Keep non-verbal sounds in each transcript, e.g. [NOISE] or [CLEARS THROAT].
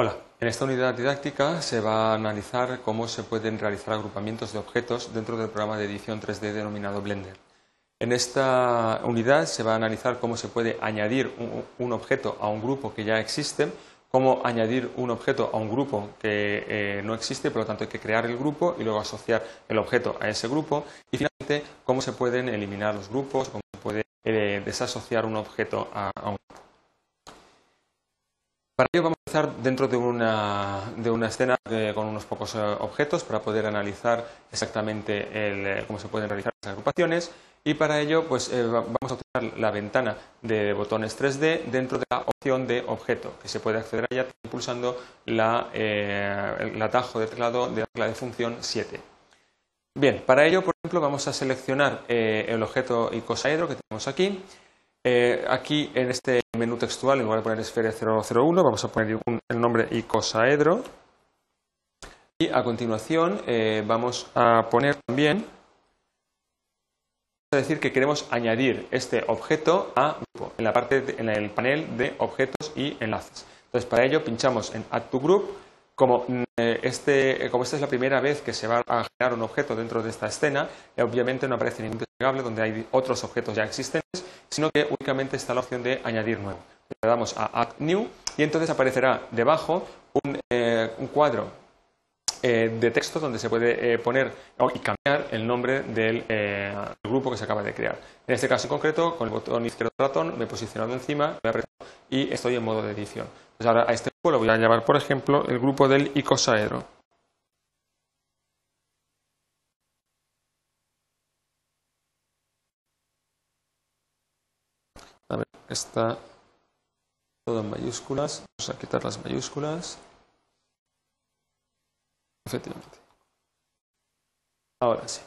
Hola, en esta unidad didáctica se va a analizar cómo se pueden realizar agrupamientos de objetos dentro del programa de edición 3D denominado Blender. En esta unidad se va a analizar cómo se puede añadir un, objeto a un grupo que ya existe, cómo añadir un objeto a un grupo que eh, no existe, por lo tanto hay que crear el grupo y luego asociar el objeto a ese grupo y finalmente cómo se pueden eliminar los grupos, cómo se puede eh, desasociar un objeto a, a un grupo. Para ello vamos a empezar dentro de una, escena eh, con unos pocos eh, objetos para poder analizar exactamente eh, cómo se pueden realizar las agrupaciones y para ello pues, vamos a utilizar la ventana de botones 3D dentro de la opción de objeto que se puede acceder a pulsando el atajo de teclado de la de función 7. Bien, para ello por ejemplo vamos a seleccionar el objeto icosaedro que tenemos aquí eh, aquí en este menú textual, en lugar de poner esfera 001, vamos a poner el nombre icosaedro. Y a continuación eh, vamos a poner también, a decir que queremos añadir este objeto a grupo, en la parte en el panel de objetos y enlaces. Entonces, para ello pinchamos en Add to Group. Como, eh, este, como esta es la primera vez que se va a generar un objeto dentro de esta escena, obviamente no aparece ningún desplegable donde hay otros objetos ya existentes sino que únicamente está la opción de añadir nuevo. Le damos a Add New y entonces aparecerá debajo un, eh, cuadro eh, de texto donde se puede eh, poner y cambiar el nombre del grupo que se acaba de crear. En este caso en concreto, con el botón izquierdo del ratón me he posicionado encima, he y estoy en modo de edición. Entonces ahora a este grupo lo voy a llamar, por ejemplo, el grupo del icosaedro. A ver, está todo en mayúsculas. Vamos a quitar las mayúsculas. Efectivamente. Ahora sí.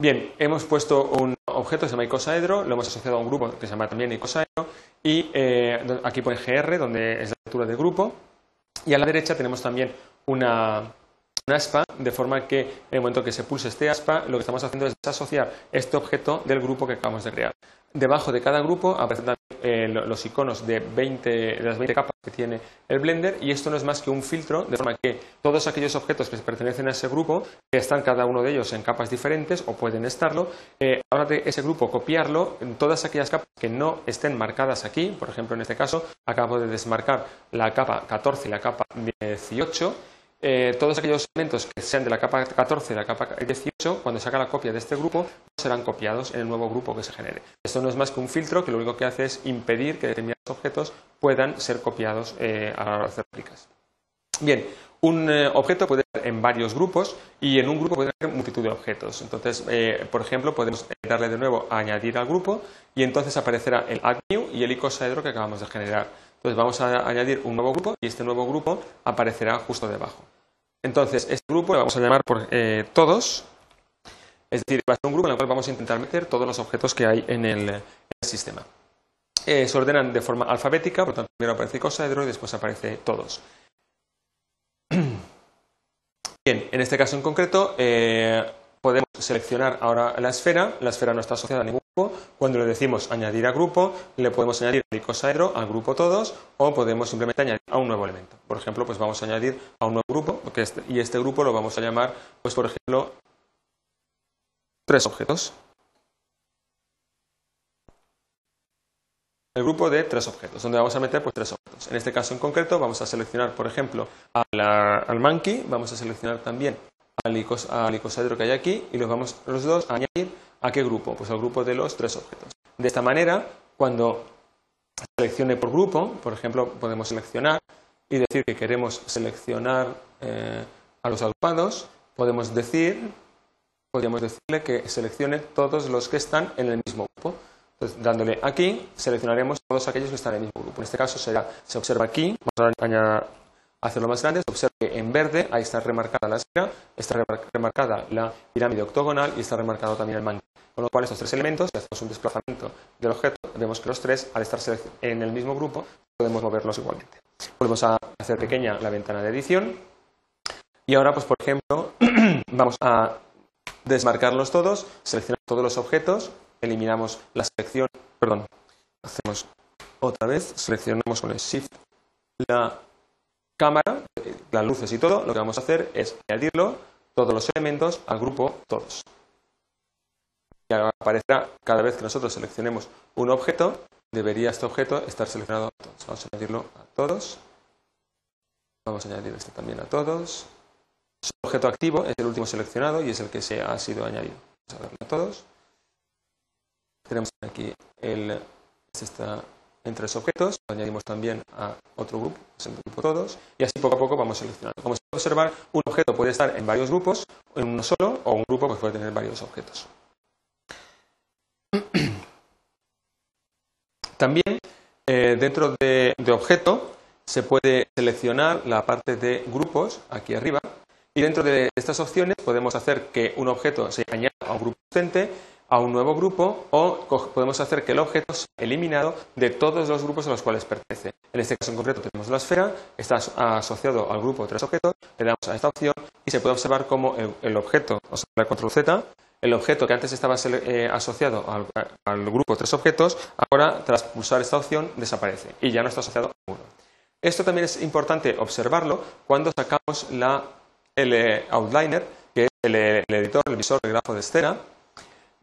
Bien, hemos puesto un objeto que se llama icosaedro, lo hemos asociado a un grupo que se llama también icosaedro y eh, aquí pone GR, donde es la altura del grupo. Y a la derecha tenemos también una, una aspa, de forma que en el momento que se pulse este aspa, lo que estamos haciendo es desasociar este objeto del grupo que acabamos de crear. Debajo de cada grupo aparecen eh, los iconos de, 20, de las 20 capas que tiene el Blender y esto no es más que un filtro, de forma que todos aquellos objetos que pertenecen a ese grupo, que están cada uno de ellos en capas diferentes o pueden estarlo, eh, ahora de ese grupo copiarlo en todas aquellas capas que no estén marcadas aquí, por ejemplo en este caso acabo de desmarcar la capa 14 y la capa 18, eh, todos aquellos elementos que sean de la capa 14 y la capa 18, cuando se haga la copia de este grupo, serán copiados en el nuevo grupo que se genere. Esto no es más que un filtro que lo único que hace es impedir que determinados objetos puedan ser copiados eh, a la hora de hacer réplicas. Bien, un eh, objeto puede ser en varios grupos y en un grupo puede haber multitud de objetos. Entonces, por ejemplo, podemos darle de nuevo a añadir al grupo y entonces aparecerá el add new y el icosaedro que acabamos de generar. Entonces vamos a añadir un nuevo grupo y este nuevo grupo aparecerá justo debajo. Entonces, este grupo lo vamos a llamar por eh, todos, es decir, va a ser un grupo en el cual vamos a intentar meter todos los objetos que hay en el, sistema. Eh, se ordenan de forma alfabética, por tanto, primero aparece icosaedro y después aparece todos. [CLEARS THROAT] Bien, en este caso en concreto, eh, podemos seleccionar ahora la esfera. La esfera no está asociada a ningún. Cuando le decimos añadir a grupo, le podemos añadir el icosaedro al grupo todos o podemos simplemente añadir a un nuevo elemento. Por ejemplo, pues vamos a añadir a un nuevo grupo este, y este grupo lo vamos a llamar, pues por ejemplo, tres objetos. el grupo de tres objetos, donde vamos a meter pues, tres objetos. En este caso en concreto vamos a seleccionar, por ejemplo, al monkey, vamos a seleccionar también al, icosaedro que hay aquí y los vamos los dos a añadir a qué grupo? Pues al grupo de los tres objetos. De esta manera, cuando seleccione por grupo, por ejemplo, podemos seleccionar y decir que queremos seleccionar eh, a los agrupados, podemos decir, podríamos decirle que seleccione todos los que están en el mismo grupo. Entonces, dándole aquí, seleccionaremos todos aquellos que están en el mismo grupo. En este caso será, se observa aquí, vamos a hacerlo más grande, se observa que en verde ahí está remarcada la esfera, está remarcada la pirámide octogonal y está remarcado también el. Con lo cual, estos tres elementos, si hacemos un desplazamiento del objeto, vemos que los tres, al estar en el mismo grupo, podemos moverlos igualmente. Volvemos a hacer pequeña la ventana de edición. Y ahora, pues por ejemplo, [CLEARS THROAT] vamos a desmarcarlos todos, seleccionar todos los objetos, eliminamos la selección, perdón, hacemos otra vez, seleccionamos con el Shift la cámara, las luces y todo, lo que vamos a hacer es añadirlo, todos los elementos, al grupo todos. Aparecerá cada vez que nosotros seleccionemos un objeto, debería este objeto estar seleccionado a todos. Vamos a añadirlo a todos. Vamos a añadir este también a todos. Su objeto activo es el último seleccionado y es el que se ha sido añadido. Vamos a darle a todos. Tenemos aquí el, este está en tres objetos, lo añadimos también a otro grupo, es el grupo todos, y así poco a poco vamos seleccionando. Como se puede observar, un objeto puede estar en varios grupos, en uno solo, o un grupo puede tener varios objetos. También eh, dentro de, objeto se puede seleccionar la parte de grupos aquí arriba y dentro de estas opciones podemos hacer que un objeto se añada a un grupo existente a un nuevo grupo o podemos hacer que el objeto sea eliminado de todos los grupos a los cuales pertenece. En este caso en concreto tenemos la esfera, está asociado al grupo de tres objetos, le damos a esta opción y se puede observar cómo el, objeto, o sea, el control Z, el objeto que antes estaba eh, asociado al, al, grupo tres objetos, ahora tras pulsar esta opción desaparece y ya no está asociado a uno. Esto también es importante observarlo cuando sacamos la, el eh, outliner, que es el, el editor, el visor, el grafo de escena,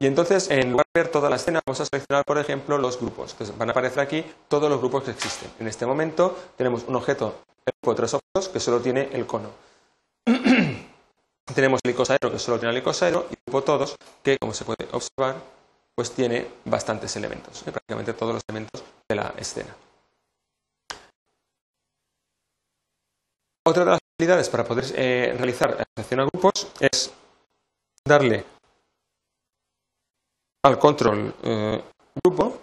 y entonces, en lugar de ver toda la escena, vamos a seleccionar, por ejemplo, los grupos. Entonces, van a aparecer aquí todos los grupos que existen. En este momento tenemos un objeto, el grupo de tres objetos, que solo tiene el cono. Tenemos el icosaedro, que solo tiene el icosaedro, y el grupo todos, que, como se puede observar, pues tiene bastantes elementos, ¿eh? prácticamente todos los elementos de la escena. Otra de las habilidades para poder eh, realizar asociación a grupos es darle al control eh, grupo,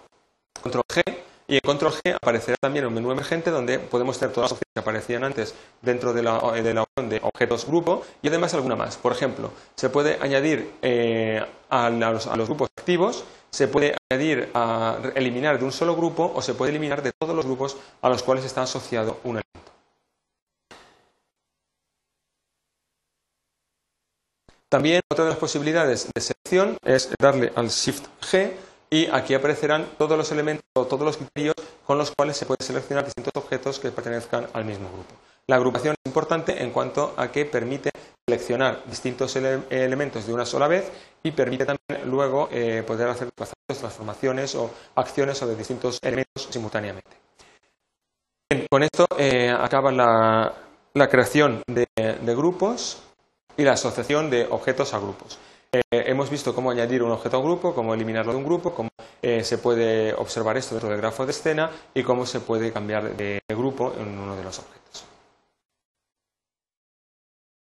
control G, y en control G aparecerá también un menú emergente donde podemos tener todas las opciones que aparecían antes dentro de la, de la opción de objetos grupo y además alguna más. Por ejemplo, se puede añadir eh, a, los, a, los, grupos activos, se puede añadir a eliminar de un solo grupo o se puede eliminar de todos los grupos a los cuales está asociado un elemento. También otra de las posibilidades de selección es darle al Shift G y aquí aparecerán todos los elementos o todos los criterios con los cuales se puede seleccionar distintos objetos que pertenezcan al mismo grupo. La agrupación es importante en cuanto a que permite seleccionar distintos elementos de una sola vez y permite también luego eh, poder hacer transformaciones o acciones sobre distintos elementos simultáneamente. con esto eh, acaba la, creación de grupos y la asociación de objetos a grupos. Eh, hemos visto cómo añadir un objeto a un grupo, cómo eliminarlo de un grupo, cómo eh, se puede observar esto dentro del grafo de escena y cómo se puede cambiar de grupo en uno de los objetos.